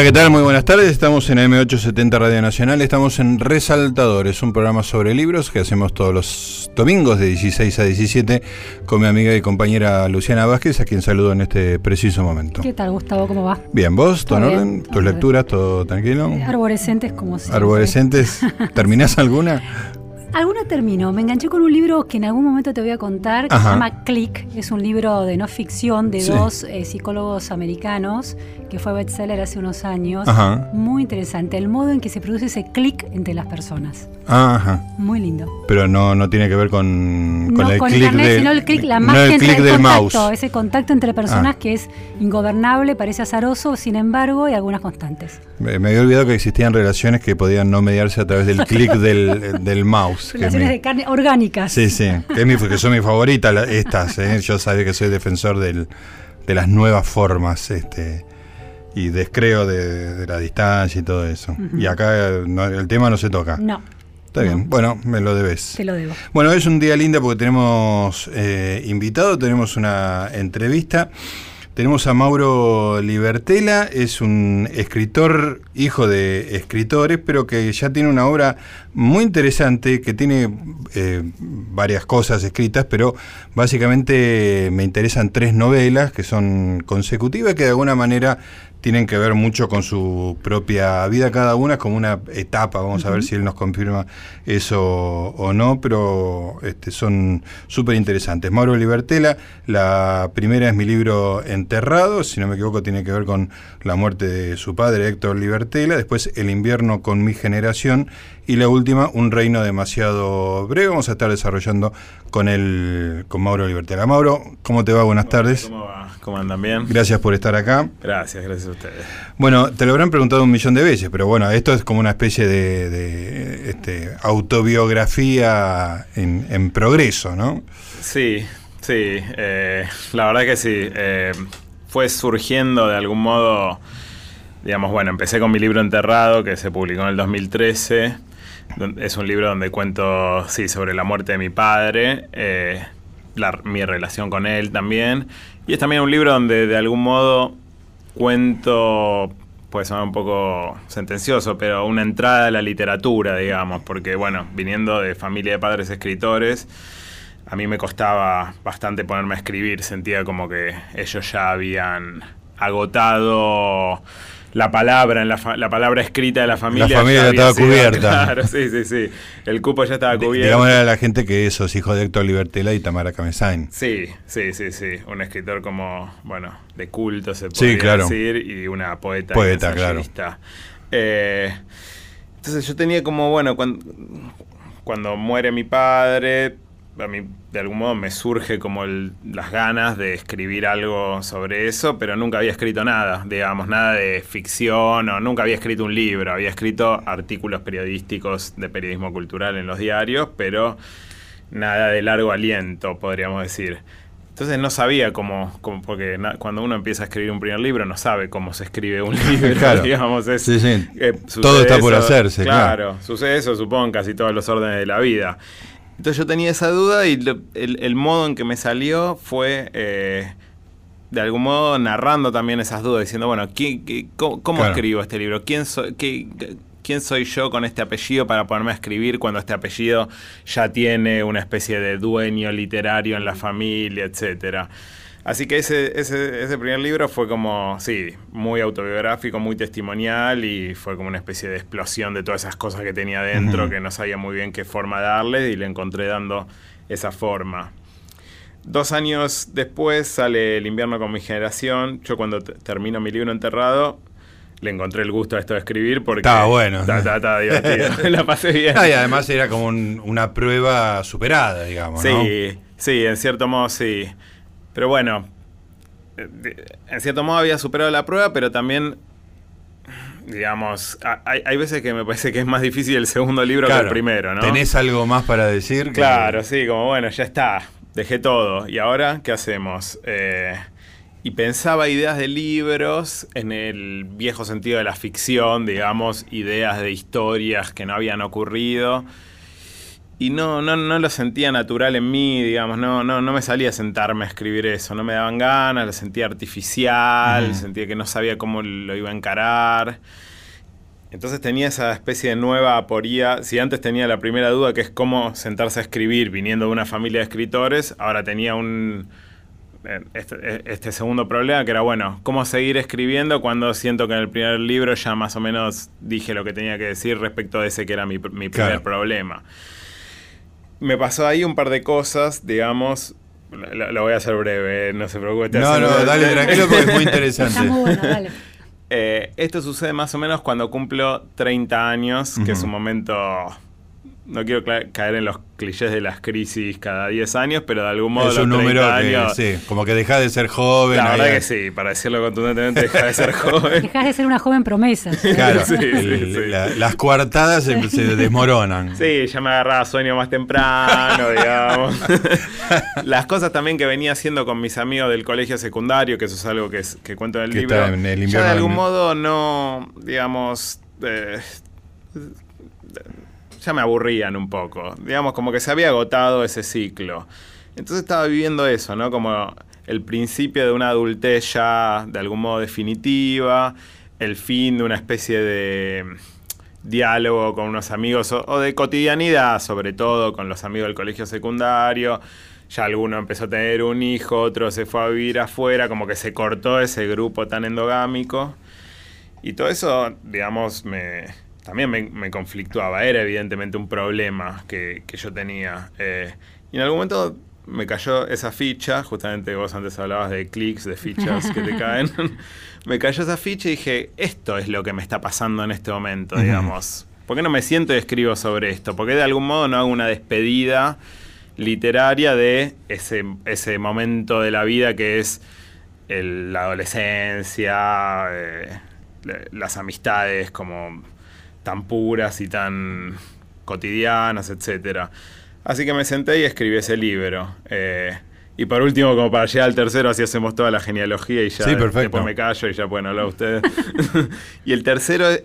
Hola, ¿qué tal? Muy buenas tardes. Estamos en M870 Radio Nacional. Estamos en Resaltadores, un programa sobre libros que hacemos todos los domingos de 16 a 17 con mi amiga y compañera Luciana Vázquez, a quien saludo en este preciso momento. ¿Qué tal, Gustavo? ¿Cómo va? Bien, ¿vos? ¿Todo en orden? ¿Tus lecturas? ¿Todo tranquilo? Arborescentes como siempre. ¿Arborescentes? ¿Terminás alguna? Alguna termino. Me enganché con un libro que en algún momento te voy a contar, que se llama Click. Es un libro de no ficción de dos eh, psicólogos americanos que fue bestseller hace unos años. Muy interesante. El modo en que se produce ese click entre las personas. Ajá. Muy lindo. Pero no, no tiene que ver con, con el con internet, de, sino el click, la no magia el entre el del contacto, mouse. ese contacto entre personas Ah. que es ingobernable, parece azaroso, sin embargo, hay algunas constantes. Me, me había olvidado que existían relaciones que podían no mediarse a través del clic del, del mouse. Relaciones mi- de carne orgánicas. Sí, sí, que, es mi, que son mis favoritas la- estas. ¿eh? Yo sabía que soy defensor del- de las nuevas formas este, y descreo de, de la distancia y todo eso. Y acá eh, no- el tema no se toca. No, Está bien, bueno, me lo debes. te lo debo. Bueno, es un día lindo porque tenemos eh, invitado, tenemos una entrevista. Tenemos a Mauro Libertela, es un escritor, hijo de escritores, pero que ya tiene una obra muy interesante, que tiene eh, varias cosas escritas, pero básicamente me interesan tres novelas que son consecutivas, que de alguna manera tienen que ver mucho con su propia vida, cada una es como una etapa, vamos a ver si él nos confirma eso o no, pero este, son súper interesantes. Mauro Libertela, la primera es mi libro Enterrado, si no me equivoco tiene que ver con la muerte de su padre Héctor Libertela, después El invierno con mi generación y la última, Un reino demasiado breve, vamos a estar desarrollando con el, con Mauro Libertela. Mauro, ¿cómo te va? Buenas tardes. ¿Cómo va? ¿Cómo andan bien? Gracias por estar acá. Gracias, gracias ustedes. Bueno, te lo habrán preguntado un millón de veces, pero bueno, esto es como una especie de, de, este, autobiografía en, en progreso, ¿no? Sí, sí, eh, la verdad que sí. eh, fue surgiendo de algún modo, digamos, bueno, empecé con mi libro Enterrado, que se publicó en el 2013. don- Es un libro donde cuento, sí, sobre la muerte de mi padre, eh, la- mi relación con él también. Y es también un libro donde de algún modo cuento, puede sonar un poco sentencioso, pero una entrada a la literatura, digamos, porque bueno, viniendo de familia de padres escritores, a mí me costaba bastante ponerme a escribir, sentía como que ellos ya habían agotado la palabra, en la, fa- la palabra escrita de la familia. La familia ya estaba sido- cubierta. Claro, sí, sí, sí. El cupo ya estaba cubierto. Digamos a la gente que sos hijo de Héctor Libertela y Tamara Camesain. Sí, sí, sí, sí. Un escritor como, bueno, de culto se Sí, claro. decir, y una poeta. Poeta, claro. Eh, entonces yo tenía como, bueno, cuando, cuando muere mi padre, a mí de algún modo me surge como el- las ganas de escribir algo sobre eso, pero nunca había escrito nada, digamos, nada de ficción o nunca había escrito un libro, había escrito artículos periodísticos de periodismo cultural en los diarios, pero nada de largo aliento, podríamos decir. Entonces no sabía cómo, cómo- porque na- cuando uno empieza a escribir un primer libro no sabe cómo se escribe un libro, Claro. digamos. Es, Sí, sí. eh, Todo está por eso, hacerse, claro. Claro, sucede eso, supongo, en casi todos los órdenes de la vida. Entonces yo tenía esa duda y lo- el, el modo en que me salió fue, eh, de algún modo, narrando también esas dudas, diciendo, bueno, ¿quién- qué- ¿cómo, cómo Claro. escribo este libro? ¿Quién soy, qué- qué- ¿Quién soy yo con este apellido para ponerme a escribir cuando este apellido ya tiene una especie de dueño literario en la familia, etcétera? Así que ese, ese, ese primer libro fue como, sí, muy autobiográfico, muy testimonial y fue como una especie de explosión de todas esas cosas que tenía dentro que no sabía muy bien qué forma darle y le encontré dando esa forma. Dos años después sale El invierno con mi generación. Yo cuando termino mi libro enterrado le encontré el gusto a esto de escribir porque Estaba bueno. Está divertido. la pasé bien. Ah, y además era como un- una prueba superada, digamos, ¿no? Sí, sí, en cierto modo sí. Pero bueno, eh, en cierto modo había superado la prueba, pero también, digamos, hay, hay veces que me parece que es más difícil el segundo libro que el primero, ¿no? ¿Tenés algo más para decir? Que- Claro, sí, como bueno, ya está, dejé todo. ¿Y ahora qué hacemos? Eh, y pensaba ideas de libros en el viejo sentido de la ficción, digamos, ideas de historias que no habían ocurrido. Y no, no, no lo sentía natural en mí, digamos, no, no, no me salía a sentarme a escribir eso, no me daban ganas, lo sentía artificial, sentía que no sabía cómo lo iba a encarar. Entonces tenía esa especie de nueva aporía. Si antes tenía la primera duda, que es cómo sentarse a escribir viniendo de una familia de escritores, ahora tenía un, eh, este, eh, este, segundo problema, que era, bueno, cómo seguir escribiendo cuando siento que en el primer libro ya más o menos dije lo que tenía que decir respecto de ese que era mi, primer problema me pasó ahí un par de cosas, digamos. Lo, voy a hacer breve, no se preocupe. No, no, dale tranquilo porque es muy interesante. bueno, dale. Eh, esto sucede más o menos cuando cumplo 30 años, que es un momento no quiero caer en los clichés de las crisis cada 10 años, pero de algún modo es un número sí, como que deja de ser joven. La verdad que sí, para decirlo contundentemente, deja de ser joven. Dejas de ser una joven promesa. Claro, las coartadas se, desmoronan. Sí, ya me agarraba sueño más temprano, digamos. las cosas también que venía haciendo con mis amigos del colegio secundario, que eso es algo que, que cuento en el libro. ya de algún modo no, digamos... Eh, ya me aburrían un poco. Digamos, como que se había agotado ese ciclo. Entonces estaba viviendo eso, ¿no? Como el principio de una adultez ya de algún modo definitiva, el fin de una especie de diálogo con unos amigos o, de cotidianidad, sobre todo con los amigos del colegio secundario. Ya alguno empezó a tener un hijo, otro se fue a vivir afuera, como que se cortó ese grupo tan endogámico. Y todo eso, digamos, me, también me, conflictuaba. Era evidentemente un problema que, yo tenía. Eh, y en algún momento me cayó esa ficha, justamente vos antes hablabas de clics, de fichas que te caen. me cayó esa ficha y dije, esto es lo que me está pasando en este momento, digamos. ¿Por qué no me siento y escribo sobre esto? ¿Por qué de algún modo no hago una despedida literaria de ese, ese momento de la vida que es la adolescencia, eh, las amistades, como tan puras y tan cotidianas, etc. Así que me senté y escribí ese libro. Eh, y por último, como para llegar al tercero, así hacemos toda la genealogía y ya después me callo y ya pueden hablar ustedes. y el tercero eh,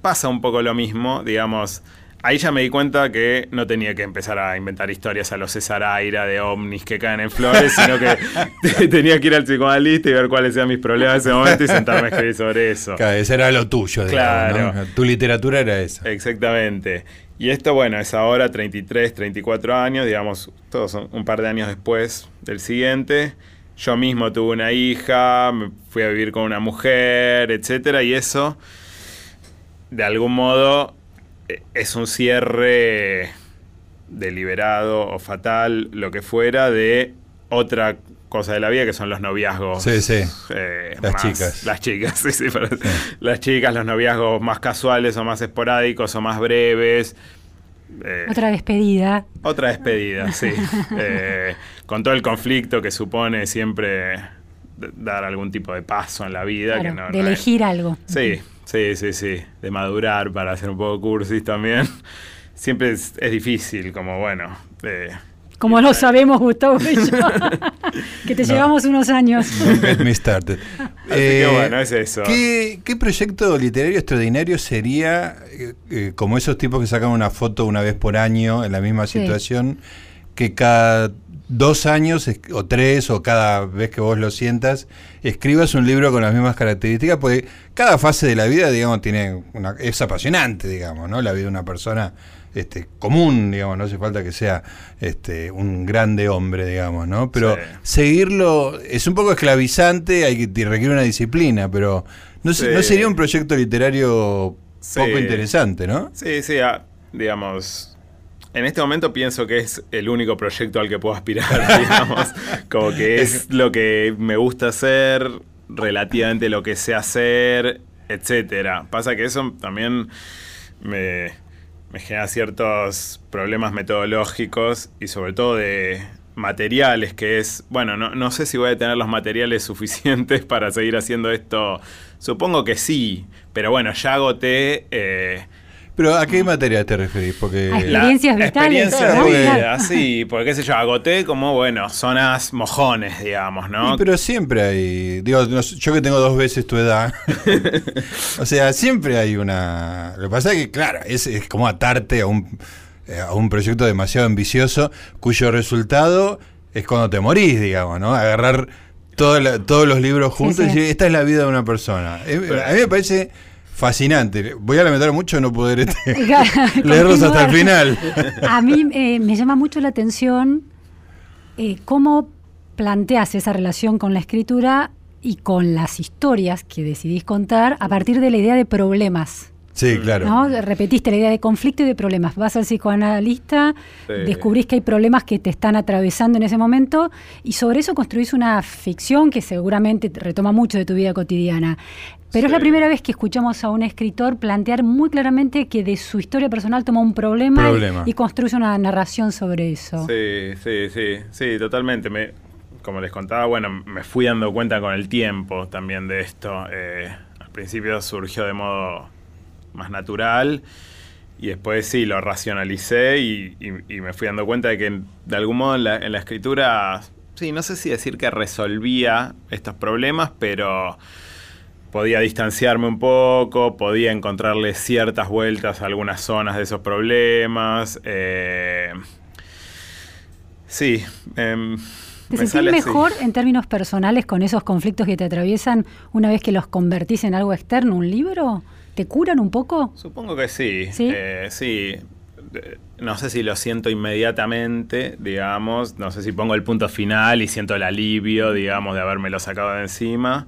pasa un poco lo mismo, digamos. Ahí ya me di cuenta que no tenía que empezar a inventar historias a los César Aira de ovnis que caen en flores, sino que tenía que ir al psicoanalista y ver cuáles eran mis problemas en ese momento y sentarme a escribir sobre eso. Claro, ese era lo tuyo, claro. Tu literatura era esa. Exactamente. Y esto, bueno, es ahora 33, 34 años, digamos, todos son un par de años después del siguiente. Yo mismo tuve una hija, me fui a vivir con una mujer, etcétera, y eso, de algún modo, es un cierre deliberado o fatal, lo que fuera, de otra cosa de la vida que son los noviazgos. Sí, sí. Eh, las chicas. Las chicas, sí, sí, Las chicas, los noviazgos más casuales o más esporádicos o más breves. Eh, otra despedida. Otra despedida, sí. Eh, con todo el conflicto que supone siempre dar algún tipo de paso en la vida. de elegir algo. Sí, Sí, sí, sí. De madurar para hacer un poco cursis también. Siempre es, difícil, como bueno. como lo sabemos, Gustavo y yo, que te llevamos unos años. me started. Así que eh, bueno, es eso. ¿qué, proyecto literario extraordinario sería, eh, eh, como esos tipos que sacan una foto una vez por año en la misma situación, que cada dos años o tres o cada vez que vos lo sientas, escribas un libro con las mismas características, porque cada fase de la vida, digamos, tiene una, es apasionante, digamos, ¿no? La vida de una persona este, común, digamos, no hace falta que sea este, un grande hombre, digamos, ¿no? Pero seguirlo es un poco esclavizante, hay que requiere una disciplina, pero no, no sería un proyecto literario poco interesante, ¿no? Sí, sí, ah, digamos en este momento pienso que es el único proyecto al que puedo aspirar, digamos. Como que es lo que me gusta hacer, relativamente lo que sé hacer, etcétera. Pasa que eso también me, genera ciertos problemas metodológicos y sobre todo de materiales, que es, bueno, no, sé si voy a tener los materiales suficientes para seguir haciendo esto. Supongo que sí, pero bueno, ya agoté... Eh, pero ¿a qué materia te referís? Porque experiencias vitales. Experiencias sí, porque qué sé yo, agoté como, bueno, zonas mojones, digamos, ¿no? pero siempre hay, digo, yo que tengo dos veces tu edad, o sea, siempre hay una... Lo que pasa es que, claro, es, como atarte a un... eh, a un proyecto demasiado ambicioso, cuyo resultado es cuando te morís, digamos, ¿no? Agarrar todos los libros juntos y decir, esta es la vida de una persona. a mí me parece fascinante. Voy a lamentar mucho no poder este, leerlos hasta el final. a mí eh, me llama mucho la atención eh, cómo planteas esa relación con la escritura y con las historias que decidís contar a partir de la idea de problemas. Sí, claro. ¿no? Repetiste la idea de conflicto y de problemas. Vas al psicoanalista, descubrís que hay problemas que te están atravesando en ese momento y sobre eso construís una ficción que seguramente retoma mucho de tu vida cotidiana. Pero es la primera vez que escuchamos a un escritor plantear muy claramente que de su historia personal toma un problema, Y, construye una narración sobre eso. Sí, sí, sí, sí, totalmente. Me, como les contaba, bueno, me fui dando cuenta con el tiempo también de esto. Eh, al principio surgió de modo más natural. Y después sí, lo racionalicé y, me fui dando cuenta de que de algún modo en la, escritura, sí, no sé si decir que resolvía estos problemas, pero podía distanciarme un poco, podía encontrarle ciertas vueltas a algunas zonas de esos problemas. Eh, sí. Em, ¿Te sentís mejor en términos personales con esos conflictos que te atraviesan una vez que los convertís en algo externo, un libro? ¿Te curan un poco? Supongo que sí. Sí. Eh, no sé si lo siento inmediatamente, digamos. No sé si pongo el punto final y siento el alivio, digamos, de habérmelo sacado de encima.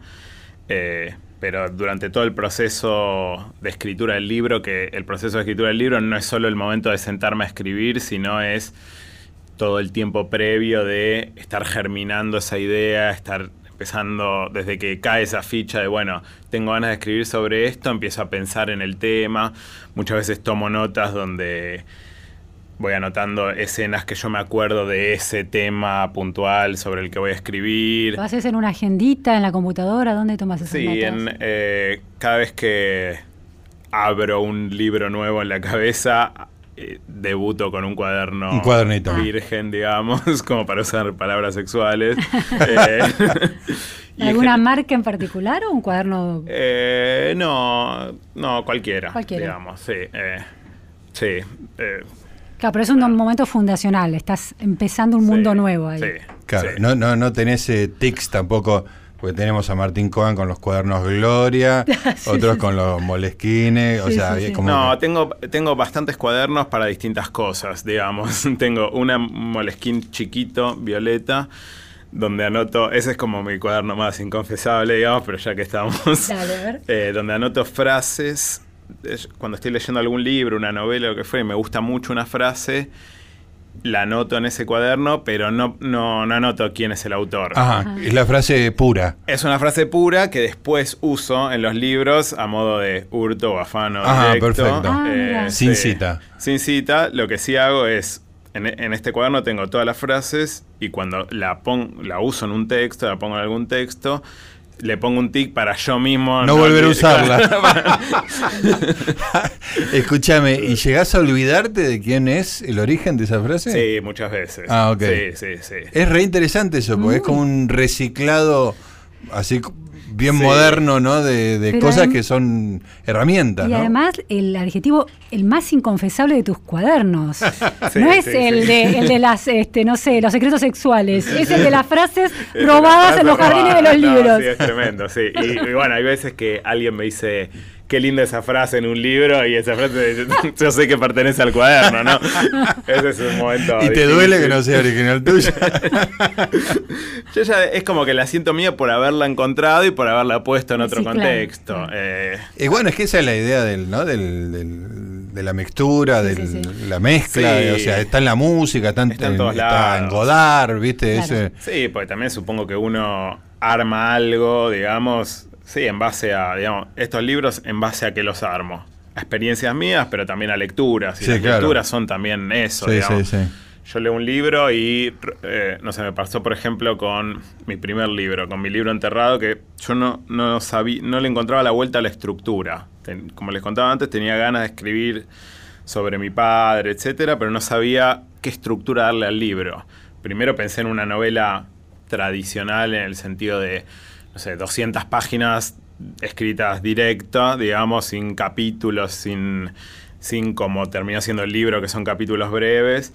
Eh, pero durante todo el proceso de escritura del libro, que el proceso de escritura del libro no es solo el momento de sentarme a escribir, sino es todo el tiempo previo de estar germinando esa idea, estar empezando desde que cae esa ficha de, bueno, tengo ganas de escribir sobre esto, empiezo a pensar en el tema, muchas veces tomo notas donde voy anotando escenas que yo me acuerdo de ese tema puntual sobre el que voy a escribir. ¿Lo haces en una agendita, en la computadora? ¿Dónde tomas esas sí, notas? Sí, eh, cada vez que abro un libro nuevo en la cabeza, eh, debuto con un cuaderno un cuadernito. virgen, digamos, como para usar palabras sexuales. Eh, ¿Alguna marca en particular o un cuaderno? Eh, no, no, cualquiera, digamos, sí. sí. claro, pero es un momento fundacional, estás empezando un mundo nuevo ahí. Sí, claro, No, no, no tenés tics tampoco porque tenemos a Martín Cohen con los cuadernos Gloria, otros con los molesquines, o sea, como No, tengo, tengo bastantes cuadernos para distintas cosas, digamos. tengo una molesquín chiquito, violeta, donde anoto, ese es como mi cuaderno más inconfesable, digamos, pero ya que estamos, eh, donde anoto frases, cuando estoy leyendo algún libro, una novela, lo que fue, y me gusta mucho una frase, la anoto en ese cuaderno, pero no, no, anoto quién es el autor. Ajá, es la frase pura. Es una frase pura que después uso en los libros a modo de hurto o afano. Ajá, perfecto. Ah, eh, sin cita. Sin cita, lo que sí hago es, en, este cuaderno tengo todas las frases y cuando la, la uso en un texto, la pongo en algún texto, le pongo un tic para yo mismo. No, volver a usarla. Escúchame, ¿y llegás a olvidarte de quién es el origen de esa frase? Sí, muchas veces. Ah, ok. Sí, sí, sí. Es re interesante eso, porque es como un reciclado así bien moderno, ¿no? De, cosas que son herramientas. Y además el adjetivo el más inconfesable de tus cuadernos. no es el, de, el de las, este, no sé, los secretos sexuales. Es el de las frases robadas en los jardines de los libros. Sí, es tremendo, sí. y bueno, hay veces que alguien me dice qué linda esa frase en un libro y esa frase yo sé que pertenece al cuaderno, ¿no? Ese es un momento. Y te duele que no sea original tuyo. yo ya es como que la siento mía por haberla encontrado y por haberla puesto en otro contexto. Eh, y bueno, es que esa es la idea del, ¿no? del, de la mixtura, de la mezcla, o sea, está en la música, está en, está en Godard, ¿viste? Ese. Sí, porque también supongo que uno arma algo, digamos, Sí, en base a, digamos, estos libros en base a que los armo. A experiencias mías, pero también a lecturas. Y las lecturas son también eso, digamos. Yo leo un libro y, eh, no sé, me pasó, por ejemplo, con mi primer libro, con mi libro enterrado, que yo no, no, sabía, no le encontraba la vuelta a la estructura. como les contaba antes, tenía ganas de escribir sobre mi padre, etcétera, pero no sabía qué estructura darle al libro. Primero pensé en una novela tradicional en el sentido de no sé, 200 páginas escritas directas, digamos, sin capítulos, sin, sin como terminó siendo el libro, que son capítulos breves.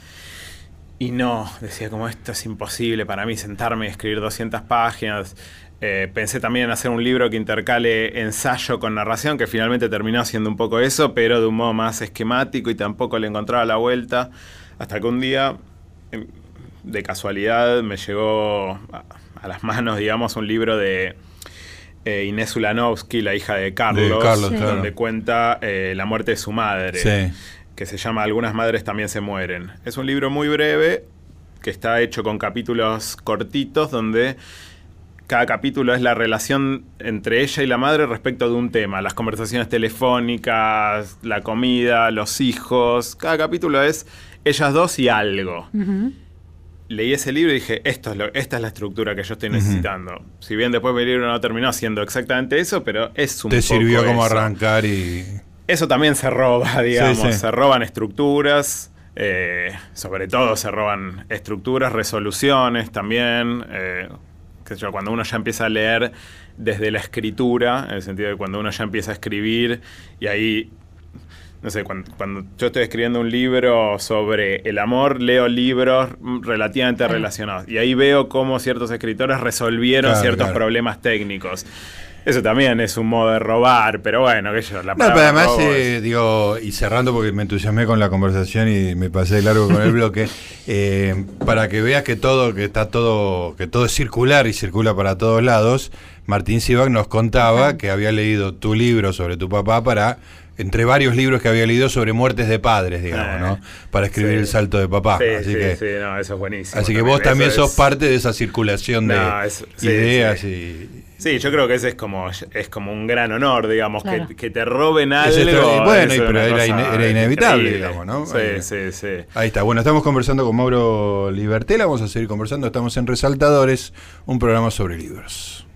Y no, decía como esto es imposible para mí sentarme y escribir 200 páginas. Eh, pensé también en hacer un libro que intercale ensayo con narración, que finalmente terminó siendo un poco eso, pero de un modo más esquemático y tampoco le encontraba la vuelta. Hasta que un día, em, de casualidad, me llegó a, las manos, digamos, un libro de eh, Inés Ulanovsky, la hija de Carlos, donde cuenta eh, la muerte de su madre, que se llama Algunas madres también se mueren. Es un libro muy breve, que está hecho con capítulos cortitos, donde cada capítulo es la relación entre ella y la madre respecto de un tema, las conversaciones telefónicas, la comida, los hijos. Cada capítulo es ellas dos y algo. Leí ese libro y dije, Esto es esta es la estructura que yo estoy necesitando. Si bien después mi libro no terminó siendo exactamente eso, pero es un Te sirvió como arrancar y... Eso también se roba, digamos. Se roban estructuras. Eh, sobre todo se roban estructuras, resoluciones también. Eh, cuando uno ya empieza a leer desde la escritura, en el sentido de cuando uno ya empieza a escribir y ahí no sé, cuando, yo estoy escribiendo un libro sobre el amor, leo libros relativamente relacionados. Y ahí veo cómo ciertos escritores resolvieron ciertos problemas técnicos. Eso también es un modo de robar, pero bueno, que yo la No, pero además, eh, digo, y cerrando porque me entusiasmé con la conversación y me pasé largo con el bloque, eh, para que veas que todo, que está todo, que todo es circular y circula para todos lados, Martín Sivak nos contaba que había leído tu libro sobre tu papá para entre varios libros que había leído sobre muertes de padres, digamos, ¿no? Eh, para escribir El salto de papá. Sí, así sí, que, sí, no, eso es buenísimo. Así que vos también sos parte de esa circulación de ideas y Sí, yo creo que ese es como, es como un gran honor, digamos, que, te roben algo. bueno, pero era, inevitable, digamos, ¿no? Sí, sí, sí. Ahí está. Bueno, estamos conversando con Mauro Libertela, vamos a seguir conversando. Estamos en Resaltadores, un programa sobre libros.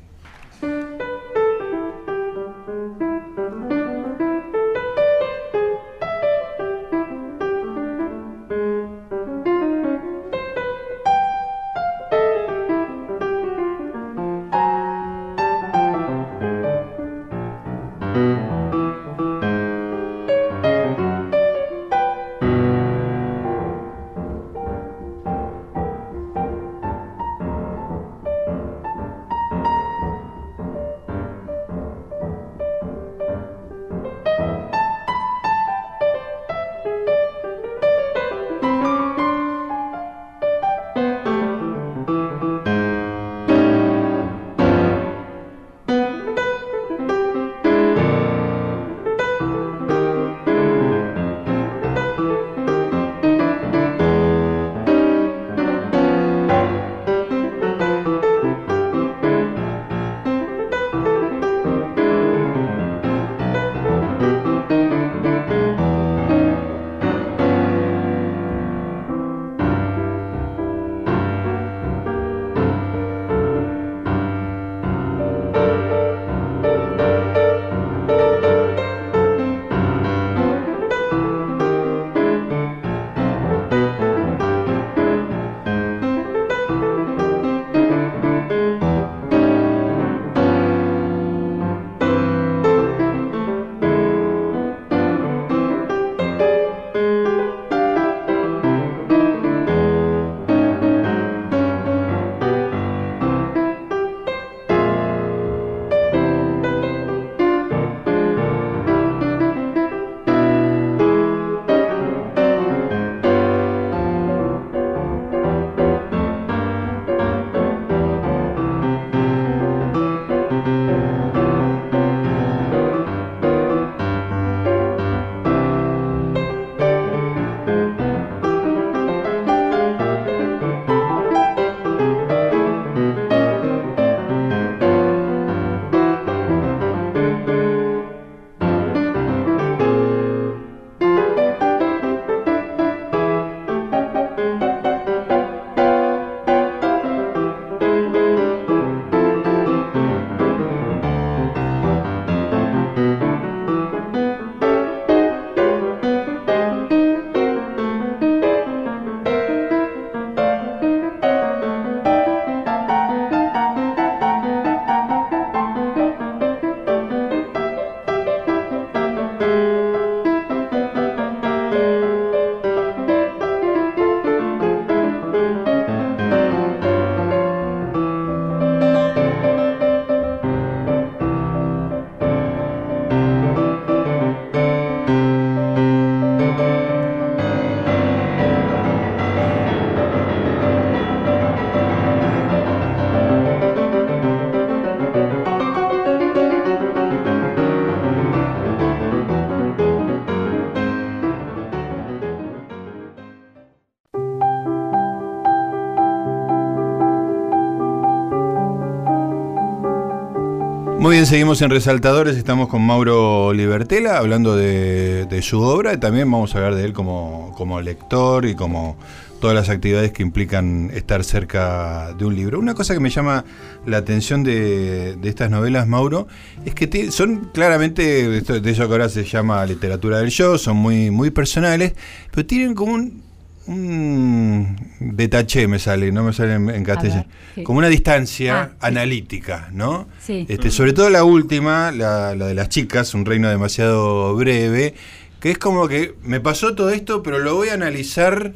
Seguimos en Resaltadores, estamos con Mauro Libertela hablando de, su obra y también vamos a hablar de él como, como lector y como todas las actividades que implican estar cerca de un libro. Una cosa que me llama la atención de, estas novelas, Mauro, es que son claramente, de eso que ahora se llama literatura del show, son muy, muy personales, pero tienen como un detaché me sale, no me sale en, castellano, como una distancia ah, analítica, ¿no? Sí. Este, sobre todo la última, la, la, de las chicas, un reino demasiado breve, que es como que me pasó todo esto, pero lo voy a analizar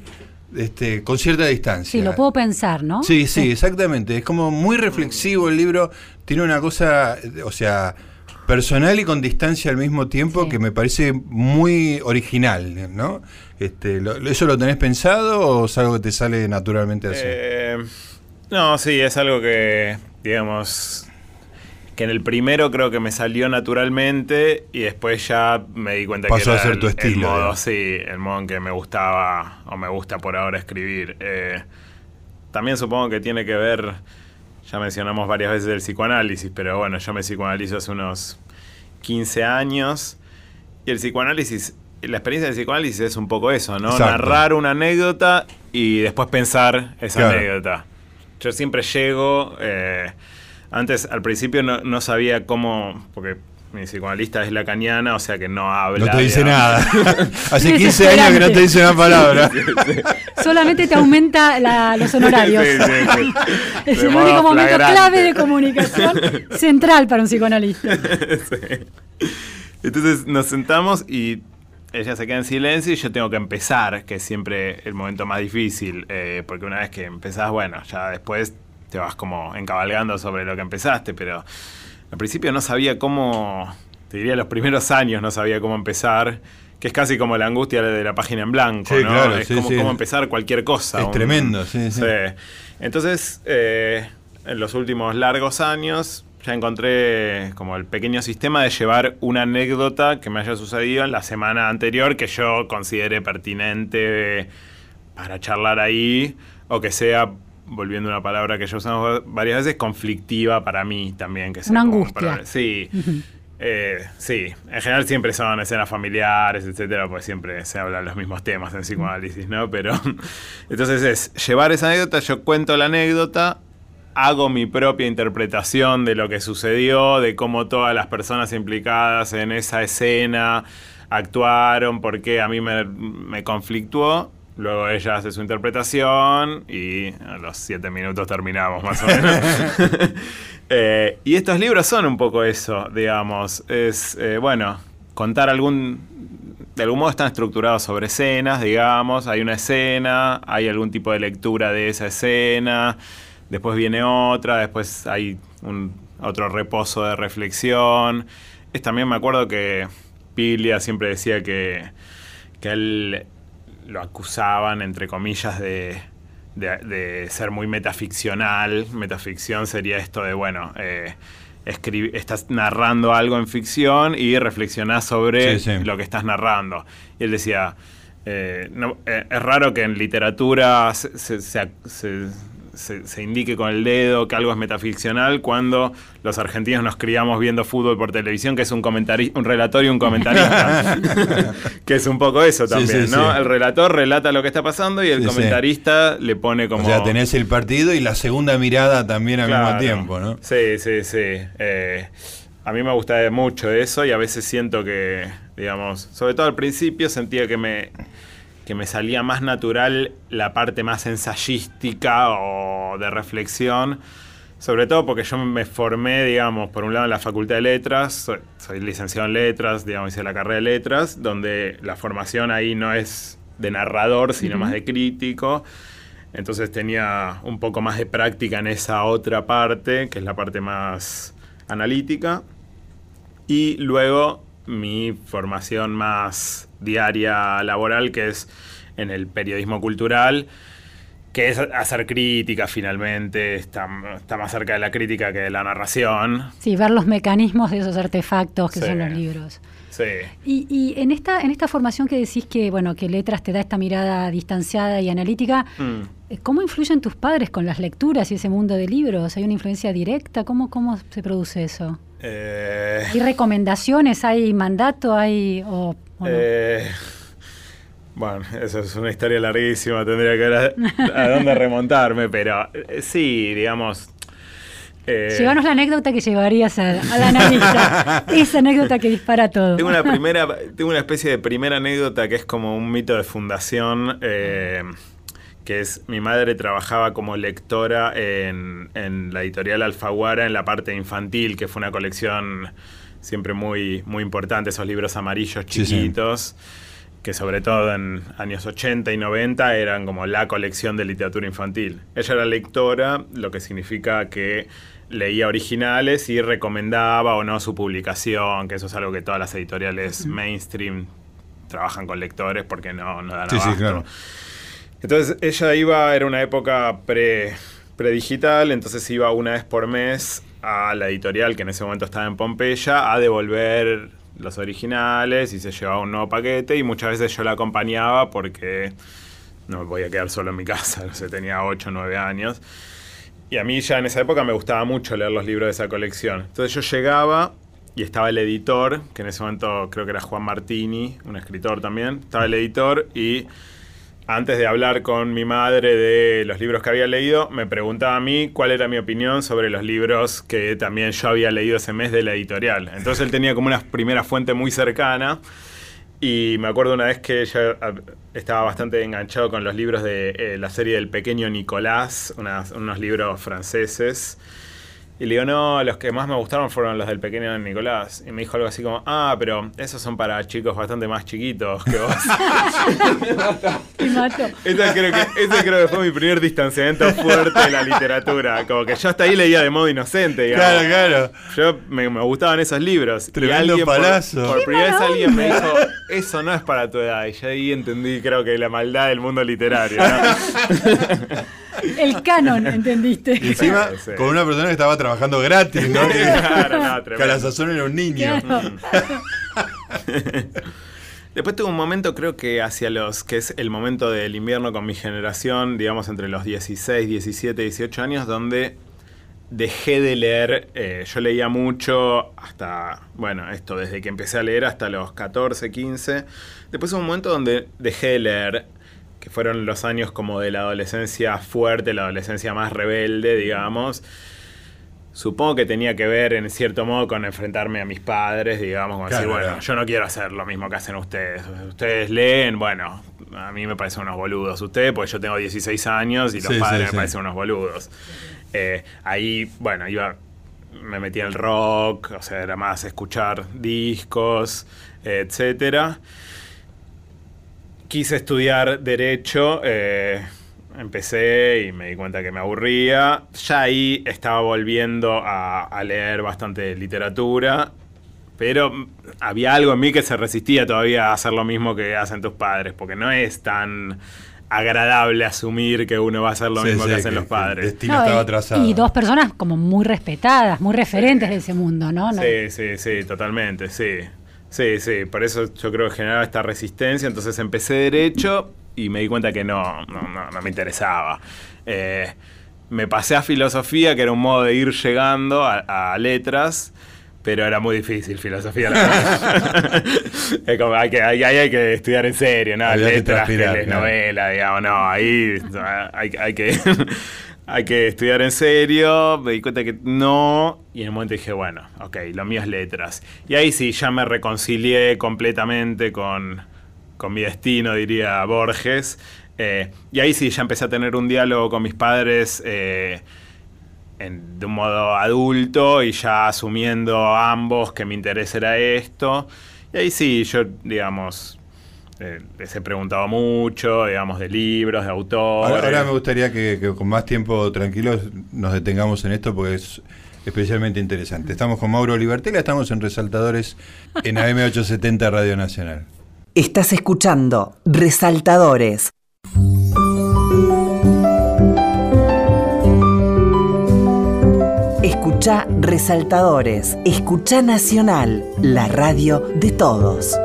este, con cierta distancia. Sí, lo puedo pensar, ¿no? Sí, sí, exactamente. Es como muy reflexivo el libro, tiene una cosa, o sea, personal y con distancia al mismo tiempo que me parece muy original, ¿no? Este, ¿Eso lo tenés pensado o es algo que te sale naturalmente así? Eh, no, sí, es algo que, digamos, que en el primero creo que me salió naturalmente y después ya me di cuenta que era a ser tu estilo, el modo, sí, el modo en que me gustaba o me gusta por ahora escribir. Eh, también supongo que tiene que ver ya mencionamos varias veces el psicoanálisis, pero bueno, yo me psicoanalizo hace unos 15 años. Y el psicoanálisis, la experiencia del psicoanálisis es un poco eso, ¿no? Narrar una anécdota y después pensar esa anécdota. Yo siempre llego. Eh, antes, al principio, no, no sabía cómo. Porque mi psicoanalista es lacaniana, o sea que no habla. No te dice nada. Hace 15 años que no te dice una palabra. Solamente te aumenta los honorarios. es el único momento clave de comunicación central para un psicoanalista. Entonces nos sentamos y ella se queda en silencio y yo tengo que empezar, que es siempre el momento más difícil, eh, porque una vez que empezás, bueno, ya después te vas como encabalgando sobre lo que empezaste, pero al principio no sabía cómo, te diría los primeros años no sabía cómo empezar, que es casi como la angustia de la página en blanco, ¿no? es como cómo empezar cualquier cosa. Es tremendo, sí, sí. Entonces, eh, en los últimos largos años ya encontré como el pequeño sistema de llevar una anécdota que me haya sucedido en la semana anterior que yo considere pertinente para charlar ahí o que sea volviendo a una palabra que ya usamos varias veces, conflictiva para mí también. Que una angustia. sí. Eh, sí, en general siempre son escenas familiares, etcétera, pues siempre se hablan los mismos temas en psicoanálisis, ¿no? Pero entonces es llevar esa anécdota, yo cuento la anécdota, hago mi propia interpretación de lo que sucedió, de cómo todas las personas implicadas en esa escena actuaron, por qué a mí me, me conflictuó Luego ella hace su interpretación y a los siete minutos terminamos más o menos. Eh, y estos libros son un poco eso, digamos. Es, eh, bueno, contar algún... De algún modo están estructurados sobre escenas, digamos. Hay una escena, hay algún tipo de lectura de esa escena, después viene otra, después hay un, otro reposo de reflexión. Es también me acuerdo que Pilia siempre decía que, que él lo acusaban, entre comillas, de, ser muy metaficcional. Metaficción sería esto de, bueno, eh, estás narrando algo en ficción y reflexionás sobre lo que estás narrando. Y él decía, eh, eh, es raro que en literatura se, se, indique con el dedo que algo es metaficcional cuando los argentinos nos criamos viendo fútbol por televisión, que es un un relator y un comentarista. que es un poco eso también, ¿no? El relator relata lo que está pasando y el comentarista le pone como. O sea, tenés el partido y la segunda mirada también al mismo tiempo, ¿no? Sí, sí, sí. Eh, a mí me gusta mucho eso y a veces siento que, digamos, sobre todo al principio sentía que me que me salía más natural la parte más ensayística o de reflexión. Sobre todo porque yo me formé, digamos, por un lado en la Facultad de Letras, soy, licenciado en Letras, digamos, hice la carrera de Letras, donde la formación ahí no es de narrador, sino más de crítico. Entonces tenía un poco más de práctica en esa otra parte, que es la parte más analítica. Y luego mi formación más diaria laboral, que es en el periodismo cultural, que es hacer crítica finalmente, está, está, más cerca de la crítica que de la narración. Sí, ver los mecanismos de esos artefactos que son los libros. Sí. Y, en esta en esta formación que decís que bueno que letras te da esta mirada distanciada y analítica, mm. ¿cómo influyen tus padres con las lecturas y ese mundo de libros? ¿Hay una influencia directa? ¿Cómo, cómo se produce eso? Eh, ¿Hay recomendaciones? ¿Hay mandato? ¿Hay.? Eh, bueno, eso es una historia larguísima, tendría que ver a, dónde remontarme, pero eh, sí, digamos. Eh, Llévanos la anécdota que llevarías a, la analista. Esa anécdota que dispara todo. Tengo una primera, tengo una especie de primera anécdota que es como un mito de fundación. Que es mi madre trabajaba como lectora en, la editorial Alfaguara en la parte infantil, que fue una colección siempre muy, muy importante, esos libros amarillos chiquitos, que sobre todo en años 80 y 90 eran como la colección de literatura infantil. Ella era lectora, lo que significa que leía originales y recomendaba o no su publicación, que eso es algo que todas las editoriales mainstream trabajan con lectores porque no, no dan sí, Sí, claro. Entonces ella iba, era una época pre, digital entonces iba una vez por mes a la editorial que en ese momento estaba en Pompeya a devolver los originales y se llevaba un nuevo paquete y muchas veces yo la acompañaba porque no me voy a quedar solo en mi casa, no sé, tenía 8 o 9 años. Y a mí ya en esa época me gustaba mucho leer los libros de esa colección. Entonces yo llegaba y estaba el editor, que en ese momento creo que era Juan Martini, un escritor también, estaba el editor y antes de hablar con mi madre de los libros que había leído, me preguntaba a mí cuál era mi opinión sobre los libros que también yo había leído ese mes de la editorial. Entonces él tenía como una primera fuente muy cercana. Y me acuerdo una vez que ella ah, estaba bastante enganchado con los libros de eh, la serie del pequeño Nicolás, unos libros franceses. Y le digo, no, los que más me gustaron fueron los del pequeño Nicolás. Y me dijo algo así como, ah, pero esos son para chicos bastante más chiquitos que vos. me mató. Ese creo, que, creo que fue mi primer distanciamiento fuerte de la literatura. Como que yo hasta ahí leía de modo inocente, digamos. Claro, claro. Yo me, gustaban esos libros. Tremendo y palazo. Por, primera vez alguien me dijo, eso no es para tu edad. Y yo ahí entendí, creo que la maldad del mundo literario. El canon, ¿entendiste? Y encima, con una persona que estaba trabajando gratis, ¿no? Que, claro, no, que a la sazón era un niño. Después tuve un momento, creo que hacia los, que es el momento del invierno con mi generación, digamos entre los 16, 17, 18 años, donde dejé de leer, eh, yo leía mucho hasta, bueno, esto, desde que empecé a leer hasta los 14, 15. Después hubo un momento donde dejé de leer que fueron los años como de la adolescencia fuerte, la adolescencia más rebelde, digamos. Supongo que tenía que ver en cierto modo con enfrentarme a mis padres, digamos, como decir, bueno, yo no quiero hacer lo mismo que hacen ustedes. Ustedes leen, bueno, a mí me parecen unos boludos. Ustedes, pues yo tengo 16 años y los padres me parecen unos boludos. Eh, ahí, bueno, iba, me metí en el rock, o sea, era más escuchar discos, etcétera quise estudiar derecho, eh, empecé y me di cuenta que me aburría. Ya ahí estaba volviendo a, leer bastante literatura, pero había algo en mí que se resistía todavía a hacer lo mismo que hacen tus padres, porque no es tan agradable asumir que uno va a hacer lo mismo que hacen los padres. y dos personas como muy respetadas, muy referentes de ese mundo, ¿no? Sí, sí, sí, totalmente, sí. Sí, sí, por eso yo creo que generaba esta resistencia. Entonces empecé derecho y me di cuenta que no, no, no, me interesaba. Eh, me pasé a filosofía, que era un modo de ir llegando a, letras, pero era muy difícil filosofía. es como, hay que, hay, hay, que estudiar en serio, ¿no? letras, novela, digamos, no, ahí hay, hay que hay que estudiar en serio, me di cuenta que no, y en un momento dije, bueno, ok, lo mío es letras. Y ahí sí, ya me reconcilié completamente con, mi destino, diría Borges. Eh, y ahí sí, ya empecé a tener un diálogo con mis padres eh, de un modo adulto y ya asumiendo ambos que mi interés era esto. Y ahí sí, yo, digamos, eh, les he preguntado mucho, digamos, de libros, de autores. Ahora, me gustaría que, con más tiempo tranquilos nos detengamos en esto porque es especialmente interesante. Estamos con Mauro Libertela, estamos en Resaltadores en AM870 Radio Nacional. Estás escuchando Resaltadores. Escucha Resaltadores, escucha Nacional, la radio de todos.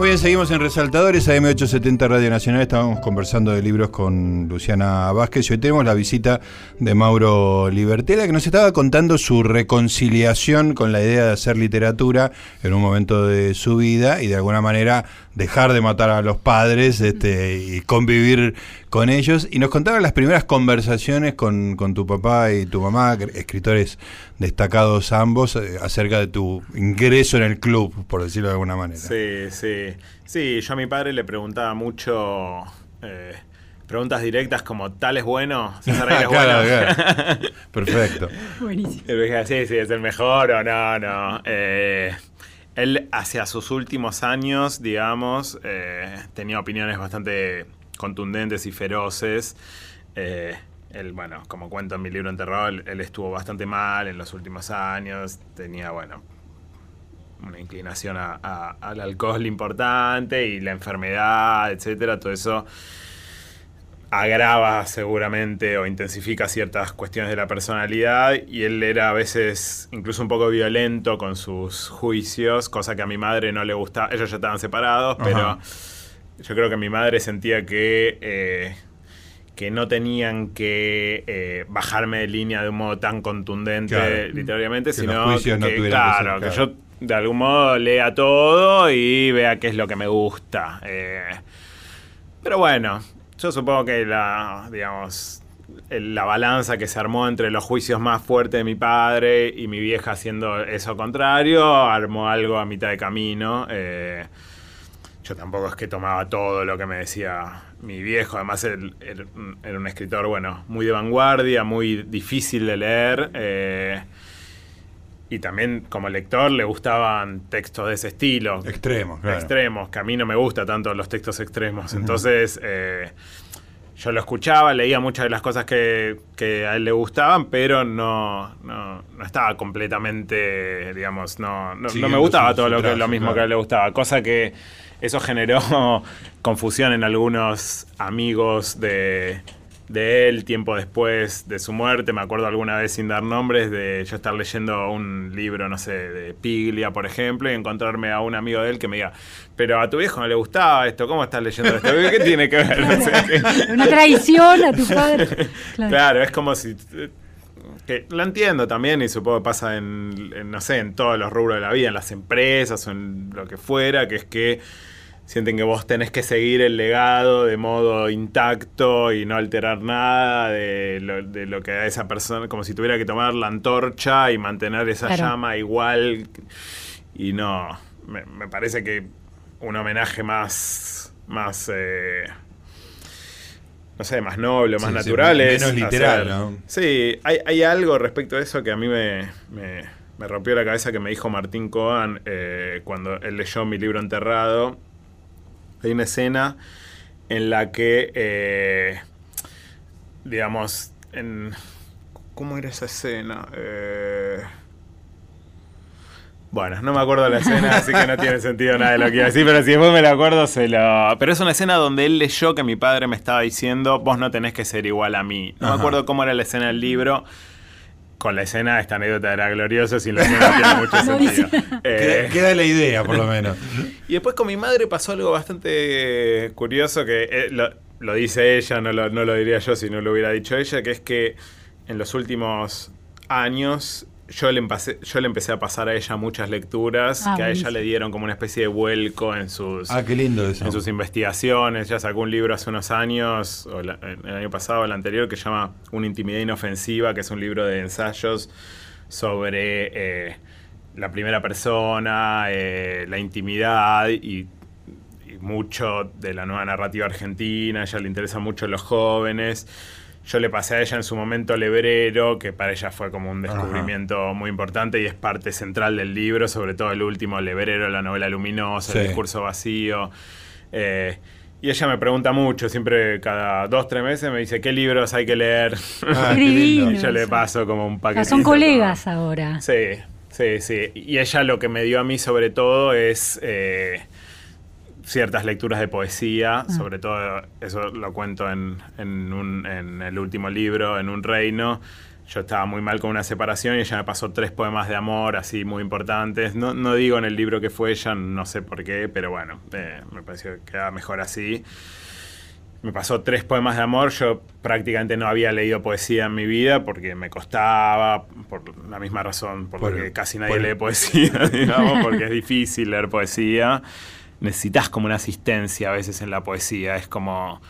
Muy bien, seguimos en Resaltadores, AM870 Radio Nacional. Estábamos conversando de libros con Luciana Vázquez y hoy tenemos la visita de Mauro Libertela, que nos estaba contando su reconciliación con la idea de hacer literatura en un momento de su vida y de alguna manera dejar de matar a los padres este, y convivir con ellos. Y nos contaba las primeras conversaciones con, tu papá y tu mamá, escritores destacados ambos, eh, acerca de tu ingreso en el club, por decirlo de alguna manera. Sí, sí. Sí, yo a mi padre le preguntaba mucho... Eh, preguntas directas como ¿tal es bueno? ¿César es bueno? Perfecto. Buenísimo. Sí, sí, es el mejor o no, no. Eh, él hacia sus últimos años, digamos, eh, tenía opiniones bastante contundentes y feroces. Eh, él, bueno, como cuento en mi libro Enterrado, él, él, estuvo bastante mal en los últimos años, tenía, bueno, una inclinación al alcohol importante y la enfermedad, etcétera, todo eso agrava seguramente o intensifica ciertas cuestiones de la personalidad y él era a veces incluso un poco violento con sus juicios, cosa que a mi madre no le gustaba. Ellos ya estaban separados, pero yo creo que mi madre sentía que, eh, que no tenían que eh, bajarme de línea de un modo tan contundente literariamente, sino que, claro, que yo de algún modo lea todo y vea qué es lo que me gusta. Eh, pero bueno, yo supongo que la, digamos, la balanza que se armó entre los juicios más fuertes de mi padre y mi vieja haciendo eso contrario, armó algo a mitad de camino. Eh, yo tampoco es que tomaba todo lo que me decía mi viejo, además él, era un escritor, bueno, muy de vanguardia, muy difícil de leer. Eh, y también como lector le gustaban textos de ese estilo. Extremos, claro. Extremos, que a mí no me gustan tanto los textos extremos. Entonces, eh, yo lo escuchaba, leía muchas de las cosas que, a él le gustaban, pero no, no, estaba completamente, digamos, no, no, me gustaba todo lo, que, lo mismo que a él le gustaba. Cosa que eso generó confusión en algunos amigos de de él tiempo después de su muerte. Me acuerdo alguna vez sin dar nombres de yo estar leyendo un libro, no sé, de Piglia, por ejemplo, y encontrarme a un amigo de él que me diga, pero a tu viejo no le gustaba esto, ¿cómo estás leyendo esto? ¿Qué tiene que ver? Una traición a tu padre. Claro, es como si... Que lo entiendo también y supongo que pasa en, no sé, en todos los rubros de la vida, en las empresas o en lo que fuera, que es que sienten que vos tenés que seguir el legado de modo intacto y no alterar nada de lo, que a esa persona, como si tuviera que tomar la antorcha y mantener esa llama igual. Y no, me, parece que un homenaje más, más eh, no sé, más noble, más natural es... Menos literal, ¿no? Sí, hay, algo respecto a eso que a mí me, me, rompió la cabeza que me dijo Martín Coan eh, cuando él leyó mi libro Enterrado hay una escena en la que, eh, digamos, en, ¿cómo era esa escena? Eh, bueno, no me acuerdo de la escena, así que no tiene sentido nada de lo que iba a decir, pero si después me la acuerdo, se lo... Pero es una escena donde él leyó que mi padre me estaba diciendo, vos no tenés que ser igual a mí. No me acuerdo cómo era la escena del libro, con la escena, esta anécdota era gloriosa, sin la escena tiene mucho sentido. Eh, queda, la idea, por lo menos. y después con mi madre pasó algo bastante curioso que eh, lo, dice ella, no lo, no lo diría yo si no lo hubiera dicho ella, que es que en los últimos años yo le, empecé, yo le empecé a pasar a ella muchas lecturas ah, que a ella le dieron como una especie de vuelco en sus, ah, qué lindo eso. En sus investigaciones. Ella sacó un libro hace unos años, o el año pasado o el anterior, que se llama Una intimidad inofensiva, que es un libro de ensayos sobre eh, la primera persona, eh, la intimidad y, y mucho de la nueva narrativa argentina. A ella le interesa mucho los jóvenes. Yo le pasé a ella en su momento Lebrero, que para ella fue como un descubrimiento muy importante y es parte central del libro, sobre todo el último Lebrero, la novela luminosa, el discurso vacío. Eh, y ella me pregunta mucho, siempre cada dos, tres meses me dice, ¿qué libros hay que leer? Ah, y yo le paso como un paquete. son colegas ahora. Sí, sí, sí. Y ella lo que me dio a mí sobre todo es... Eh, ciertas lecturas de poesía, ah. sobre todo eso lo cuento en, en, un, en, el último libro, en Un Reino. yo estaba muy mal con una separación y ella me pasó tres poemas de amor así muy importantes. No, no digo en el libro que fue ella, no sé por qué, pero bueno, eh, me pareció que quedaba mejor así. Me pasó tres poemas de amor, yo prácticamente no había leído poesía en mi vida porque me costaba, por la misma razón, porque casi nadie lee poesía, digamos, porque es difícil leer poesía. Necesitas como una asistencia a veces en la poesía, es como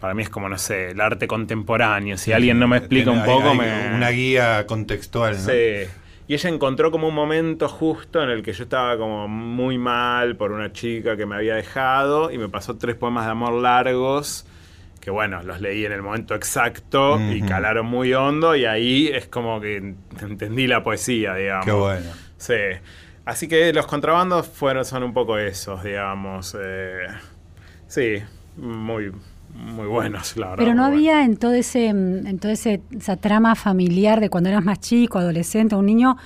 para mí es como, no sé, el arte contemporáneo. Si alguien no me explica un poco, me... Una guía contextual, ¿no? Sí. Y ella encontró como un momento justo en el que yo estaba como muy mal por una chica que me había dejado y me pasó tres poemas de amor largos que bueno, los leí en el momento exacto y calaron muy hondo y ahí es como que entendí la poesía, digamos. Qué bueno. Sí. Así que los contrabandos fueron, son un poco esos, digamos. Eh, sí, muy, muy buenos, la verdad. Pero no había en todo ese, en toda esa trama familiar de cuando eras más chico, adolescente, un niño,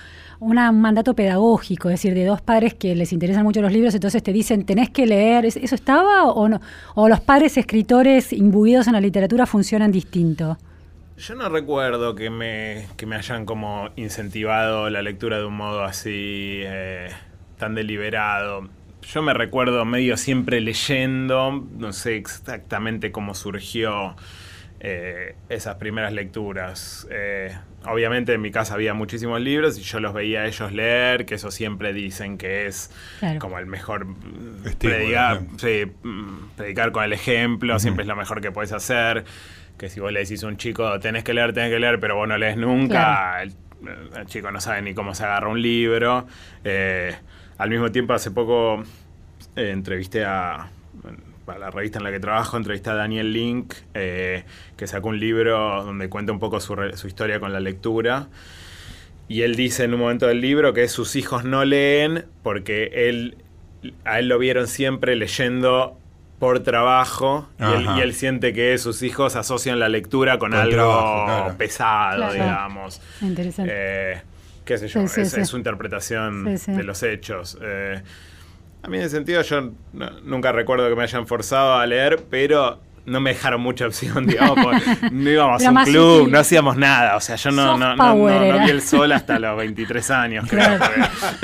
un mandato pedagógico, es decir, de dos padres que les interesan mucho los libros, entonces te dicen, tenés que leer, ¿eso estaba o no? ¿O los padres escritores imbuidos en la literatura funcionan distinto? Yo no recuerdo que me, que me hayan como incentivado la lectura de un modo así eh, tan deliberado yo me recuerdo medio siempre leyendo, no sé exactamente cómo surgió eh, esas primeras lecturas. Eh, obviamente en mi casa había muchísimos libros y yo los veía a ellos leer, que eso siempre dicen que es como el mejor predicar, predicar con el ejemplo, siempre es lo mejor que puedes hacer. Que si vos le decís a un chico, tenés que leer, tenés que leer, pero vos no lees nunca, el, chico no sabe ni cómo se agarra un libro. Eh, al mismo tiempo, hace poco eh, entrevisté a, la revista en la que trabajo, entrevisté a Daniel Link, eh, que sacó un libro donde cuenta un poco su, historia con la lectura. Y él dice en un momento del libro que sus hijos no leen porque él, a él lo vieron siempre leyendo por trabajo y él, siente que sus hijos asocian la lectura con, algo pesado, digamos. Interesante. Eh, qué sé yo, es, su interpretación de los hechos. Eh, a mí en ese sentido yo nunca recuerdo que me hayan forzado a leer, pero no me dejaron mucha opción, digamos, no íbamos a un club, no hacíamos nada, o sea, yo no, no, no, vi el sol hasta los 23 años, creo.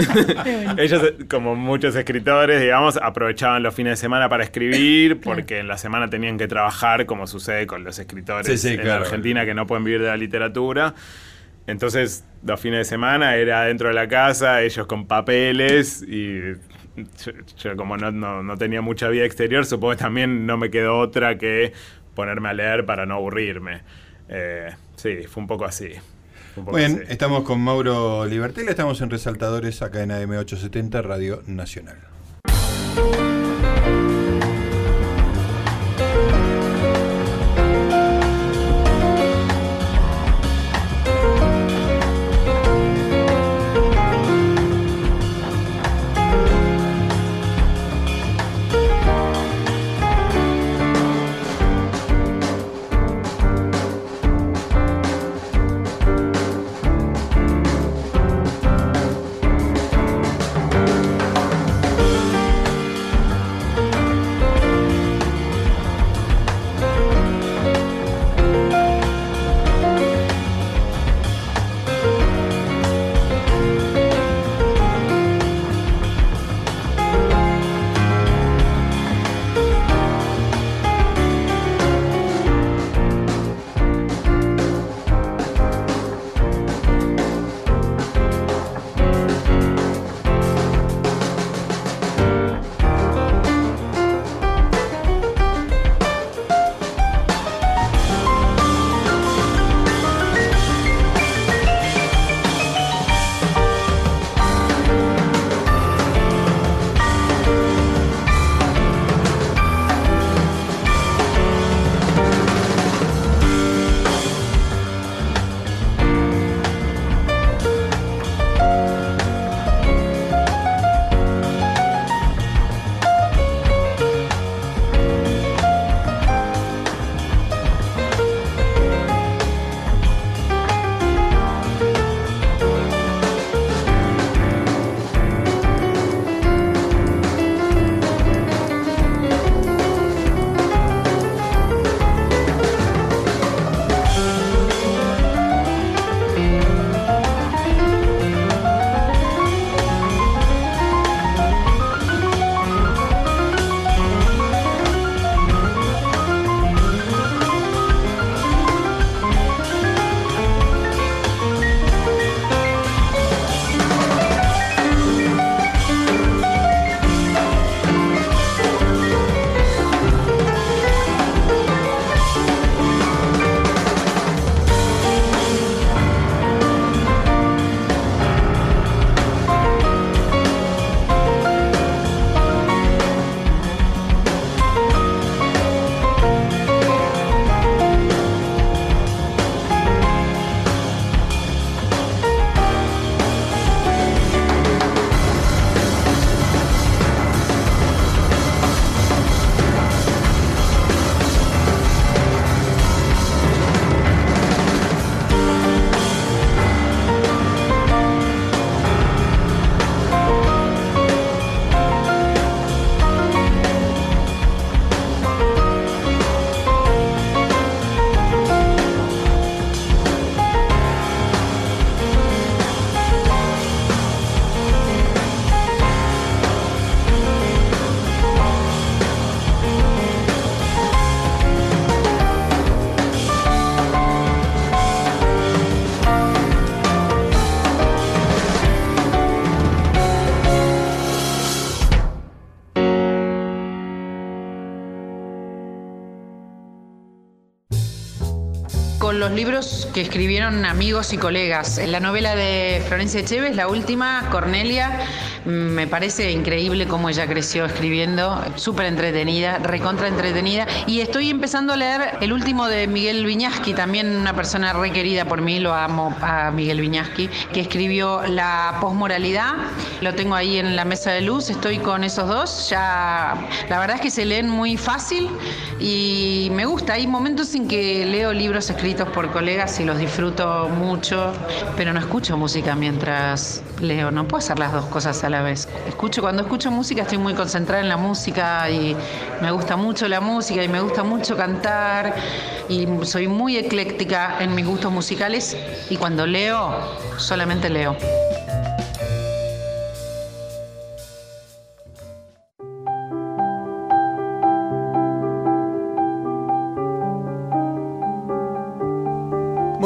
Ellos, como muchos escritores, digamos, aprovechaban los fines de semana para escribir, porque en la semana tenían que trabajar, como sucede con los escritores en Argentina que no pueden vivir de la literatura. Entonces, los fines de semana era dentro de la casa, ellos con papeles y yo, como no, tenía mucha vida exterior, supongo que también no me quedó otra que ponerme a leer para no aburrirme. Eh, sí, fue un poco así. Muy bien, estamos con Mauro Libertela, estamos en Resaltadores acá en AM870 Radio Nacional. Libros que escribieron amigos y colegas. La novela de Florencia Echeves, la última, Cornelia, mm, me parece increíble cómo ella creció escribiendo, súper entretenida, recontra entretenida. Y estoy empezando a leer el último de Miguel Viñaski, también una persona requerida por mí, lo amo a Miguel Viñaski, que escribió La posmoralidad. Lo tengo ahí en la mesa de luz, estoy con esos dos. Ya, la verdad es que se leen muy fácil y me gusta. Hay momentos en que leo libros escritos por colegas y los disfruto mucho, pero no escucho música mientras leo. No puedo hacer las dos cosas a la vez. Escucho, cuando escucho música estoy muy concentrada en la música y me gusta mucho la música y me gusta mucho cantar y soy muy ecléctica en mis gustos musicales y cuando leo, solamente leo.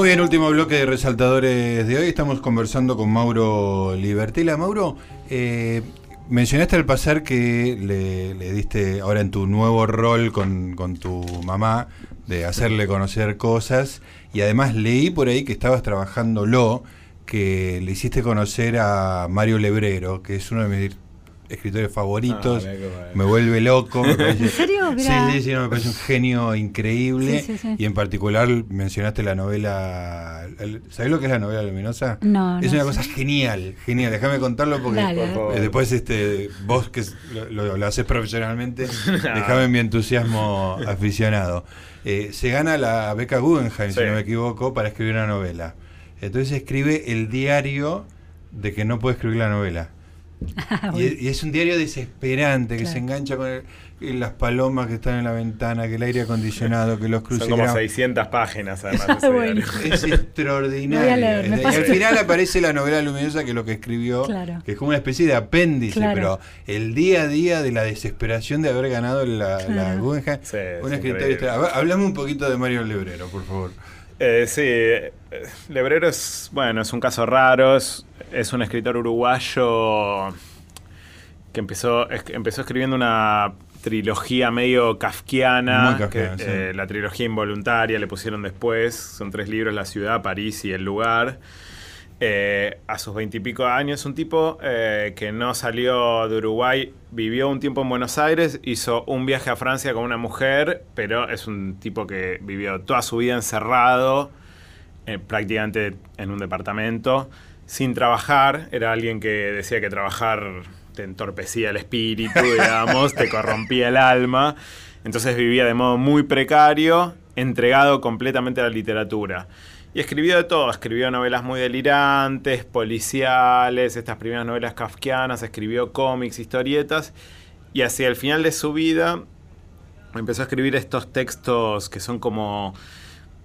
Muy bien, último bloque de resaltadores de hoy. Estamos conversando con Mauro Libertela. Mauro, eh, mencionaste al pasar que le, diste ahora en tu nuevo rol con, con, tu mamá de hacerle conocer cosas y además leí por ahí que estabas trabajándolo, que le hiciste conocer a Mario Lebrero, que es uno de mis escritores favoritos, ah, me vuelve loco. ¿En serio? Sí, sí, sí, me parece un genio increíble. y en particular mencionaste la novela. ¿Sabés lo que es la novela luminosa? No. Es una cosa genial, genial. Déjame contarlo porque después este, vos que lo, haces profesionalmente, déjame mi entusiasmo aficionado. Eh, se gana la beca Guggenheim, si no me equivoco, para escribir una novela. Entonces escribe el diario de que no puede escribir la novela. Y, es un diario desesperante que se engancha con las palomas que están en la ventana, que el aire acondicionado, que los crucigramas. Son como 600 páginas además. es extraordinario. y al final aparece la novela luminosa que es lo que escribió, que es como una especie de apéndice, pero el día a día de la desesperación de haber ganado la, la Guggenheim. Hablame un poquito de Mario Lebrero, por favor. Eh, sí, Lebrero es, bueno, es un caso raro, es, un escritor uruguayo que empezó, empezó escribiendo una trilogía medio kafkiana, eh, la trilogía involuntaria le pusieron después, son tres libros, La ciudad, París y El lugar. Eh, a sus veintipico años, un tipo eh, que no salió de Uruguay, vivió un tiempo en Buenos Aires, hizo un viaje a Francia con una mujer, pero es un tipo que vivió toda su vida encerrado, eh, prácticamente en un departamento, sin trabajar. Era alguien que decía que trabajar te entorpecía el espíritu, digamos, te corrompía el alma. Entonces vivía de modo muy precario, entregado completamente a la literatura. Y escribió de todo, escribió novelas muy delirantes, policiales, estas primeras novelas kafkianas, escribió cómics, historietas, y hacia el final de su vida empezó a escribir estos textos que son como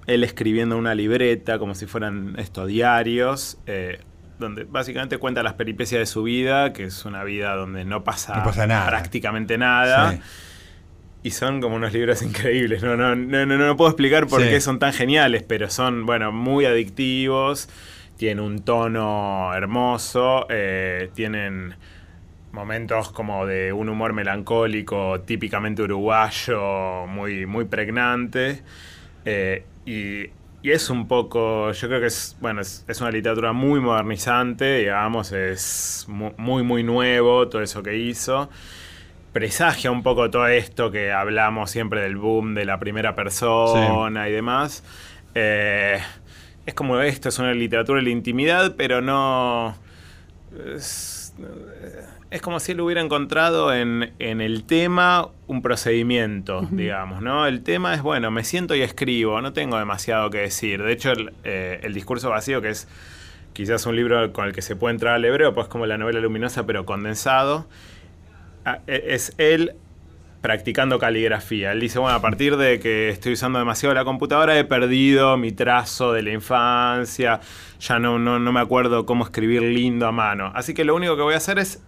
él escribiendo una libreta, como si fueran estos diarios, eh, donde básicamente cuenta las peripecias de su vida, que es una vida donde no pasa, prácticamente nada. Y son como unos libros increíbles. No, no, no, no, puedo explicar por qué son tan geniales, pero son, bueno, muy adictivos. Tienen un tono hermoso. Eh, tienen momentos como de un humor melancólico típicamente uruguayo, muy, muy pregnante. Eh, y, es un poco, yo creo que es, bueno, es, es, una literatura muy modernizante, digamos, es muy, muy nuevo todo eso que hizo presagia un poco todo esto que hablamos siempre del boom de la primera persona y demás. Eh, es como esto, es una literatura de la intimidad, pero no... Es, como si él hubiera encontrado en, el tema un procedimiento, digamos, ¿no? El tema es, bueno, me siento y escribo, no tengo demasiado que decir. De hecho, el, eh, el discurso vacío, que es quizás un libro con el que se puede entrar al hebreo, pues como la novela luminosa, pero condensado, es él practicando caligrafía. Él dice, bueno, a partir de que estoy usando demasiado la computadora he perdido mi trazo de la infancia, ya no, no, me acuerdo cómo escribir lindo a mano. Así que lo único que voy a hacer es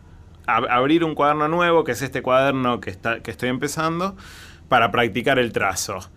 abrir un cuaderno nuevo, que es este cuaderno que, está, que estoy empezando, para practicar el trazo.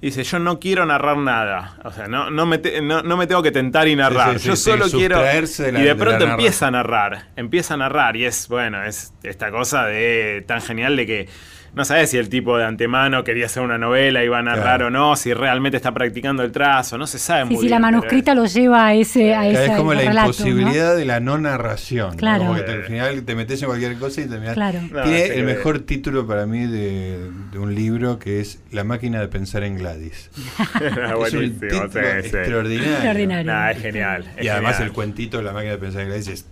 Dice, yo no quiero narrar nada. O sea, no, no, me, no, me tengo que tentar y narrar. yo solo quiero... y de pronto empieza a narrar. Empieza a narrar. Y es, bueno, es esta cosa de tan genial de que no sabes si el tipo de antemano quería hacer una novela, iba a narrar o no, si realmente está practicando el trazo, no se sabe muy si bien. Si la manuscrita lo lleva a ese a Es como la imposibilidad de la no narración. Claro. Como que al final te metes en cualquier cosa y terminas. Claro. Tiene el mejor título para mí de, un libro que es La máquina de pensar en Gladys. es un título extraordinario. extraordinario. es genial. y además el cuentito de La máquina de pensar en Gladys es.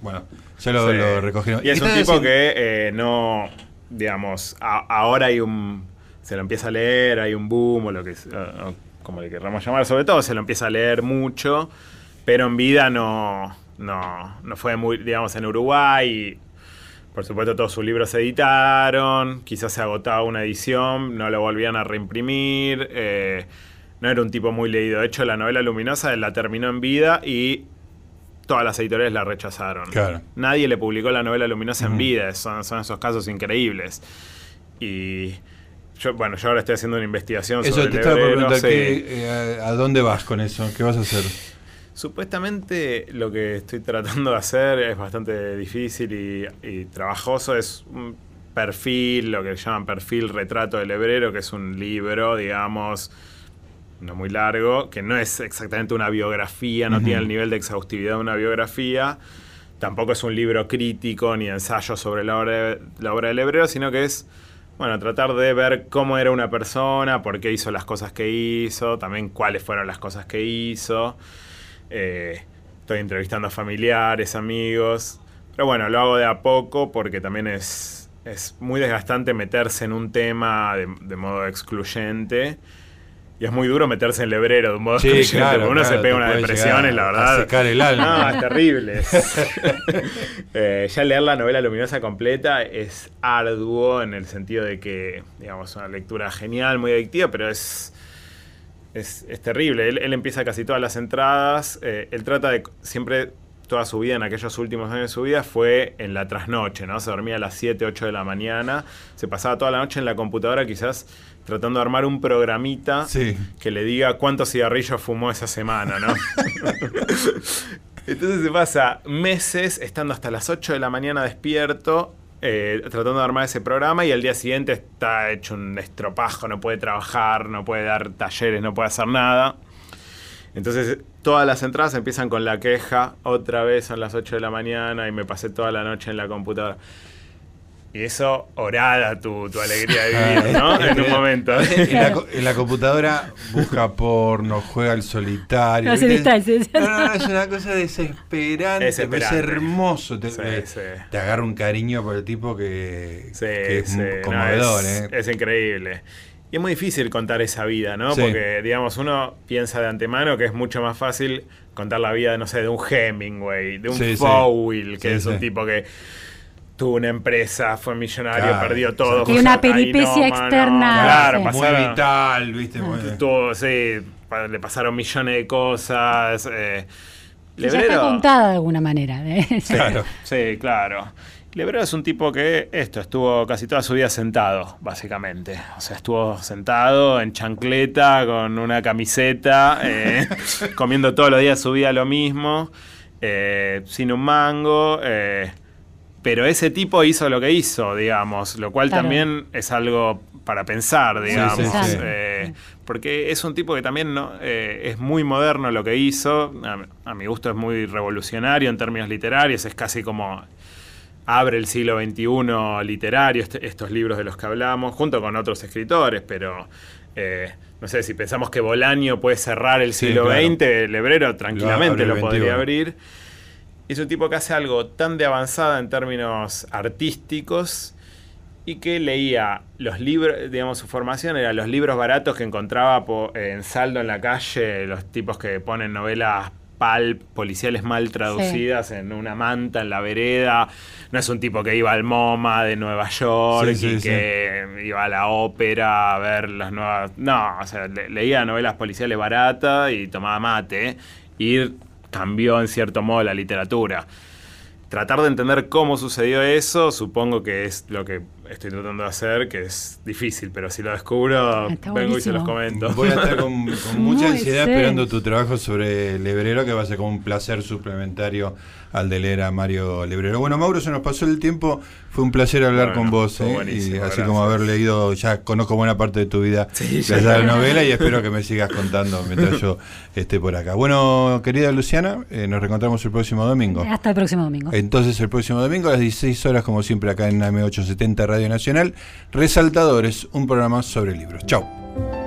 Bueno, ya lo, recogieron. Y es un tipo que eh, no digamos, ahora hay un. Se lo empieza a leer, hay un boom, o lo que. como le querramos llamar, sobre todo se lo empieza a leer mucho, pero en vida no. No, no fue muy, digamos, en Uruguay. Por supuesto, todos sus libros se editaron, quizás se agotaba una edición, no lo volvían a reimprimir. Eh, no era un tipo muy leído. De hecho, la novela Luminosa la terminó en vida y todas las editoriales la rechazaron. Nadie le publicó la novela Luminosa en vida, son, esos casos increíbles. Y yo, bueno, yo ahora estoy haciendo una investigación eso, te estaba preguntando, eh, ¿a dónde vas con eso? ¿Qué vas a hacer? Supuestamente lo que estoy tratando de hacer es bastante difícil y, y trabajoso, es un perfil, lo que llaman perfil retrato del hebrero, que es un libro, digamos, no muy largo, que no es exactamente una biografía, no tiene el nivel de exhaustividad de una biografía, tampoco es un libro crítico ni ensayo sobre la obra, la obra del hebreo, sino que es, bueno, tratar de ver cómo era una persona, por qué hizo las cosas que hizo, también cuáles fueron las cosas que hizo. Eh, estoy entrevistando a familiares, amigos, pero bueno, lo hago de a poco porque también es, es muy desgastante meterse en un tema de modo excluyente y es muy duro meterse en el lebrero de un modo sí, claro, uno se pega una depresión, la verdad. A secar el alma. No, es terrible. Eh, ya leer la novela luminosa completa es arduo en el sentido de que, digamos, una lectura genial, muy adictiva, pero es. Es, terrible. Él, empieza casi todas las entradas. Eh, él trata de siempre toda su vida, en aquellos últimos años de su vida, fue en la trasnoche, ¿no? Se dormía a las 7, 8 de la mañana, se pasaba toda la noche en la computadora quizás tratando de armar un programita que le diga cuántos cigarrillos fumó esa semana, ¿no? Entonces se pasa meses estando hasta las 8 de la mañana despierto, eh, tratando de armar ese programa y al día siguiente está hecho un estropajo, no puede trabajar, no puede dar talleres, no puede hacer nada. Entonces todas las entradas empiezan con la queja, otra vez son las 8 de la mañana y me pasé toda la noche en la computadora. Y eso orada tu, tu alegría de vivir, ¿no? en un momento. En la, computadora busca porno, juega al solitario. No, no, no, es una cosa desesperante, es hermoso. Te, te, agarra un cariño por el tipo que, es conmovedor. es, ¿eh? es increíble. Y es muy difícil contar esa vida, ¿no? Porque, digamos, uno piensa de antemano que es mucho más fácil contar la vida, no sé, de un Hemingway, de un sí, que es un tipo que tuvo una empresa, fue millonario, perdió todo. Y una peripecia externa. Claro, muy vital, ¿viste? Todo, sí, le pasaron millones de cosas. Eh, ya está contada de alguna manera. ¿eh? Claro. sí, claro. Lebrero es un tipo que esto estuvo casi toda su vida sentado, básicamente. O sea, estuvo sentado en chancleta, con una camiseta, eh, comiendo todos los días su vida lo mismo, eh, sin un mango. Eh, pero ese tipo hizo lo que hizo, digamos, lo cual también es algo para pensar, digamos. porque es un tipo que también ¿no? es muy moderno lo que hizo. a mi gusto es muy revolucionario en términos literarios. Es casi como abre el siglo XXI literario, este, estos libros de los que hablamos, junto con otros escritores, pero eh, no sé, si pensamos que Bolaño puede cerrar el siglo XX, el hebrero tranquilamente lo, podría abrir. Es un tipo que hace algo tan de avanzada en términos artísticos y que leía los libros, digamos, su formación era los libros baratos que encontraba en saldo en la calle, los tipos que ponen novelas policiales mal traducidas en una manta en la vereda. No es un tipo que iba al MoMA de Nueva York y que iba a la ópera a ver las nuevas. No, o sea, leía novelas policiales baratas y tomaba mate. Y cambió en cierto modo la literatura. Tratar de entender cómo sucedió eso, supongo que es lo que estoy tratando de hacer, que es difícil, pero si lo descubro, vengo y se los comento. Voy a estar con, mucha ansiedad esperando tu trabajo sobre el hebrero, que va a ser como un placer suplementario al de leer a Mario Lebrero. Bueno, Mauro, se nos pasó el tiempo. Fue un placer hablar con vos. ¿eh? Y así como haber leído, ya conozco buena parte de tu vida sí, de la novela y espero que me sigas contando mientras yo esté por acá. Bueno, querida Luciana, eh, nos reencontramos el próximo domingo. Hasta el próximo domingo. Entonces, el próximo domingo a las 16 horas, como siempre, acá en AM870 Radio Nacional, Resaltadores, un programa sobre libros. Chao.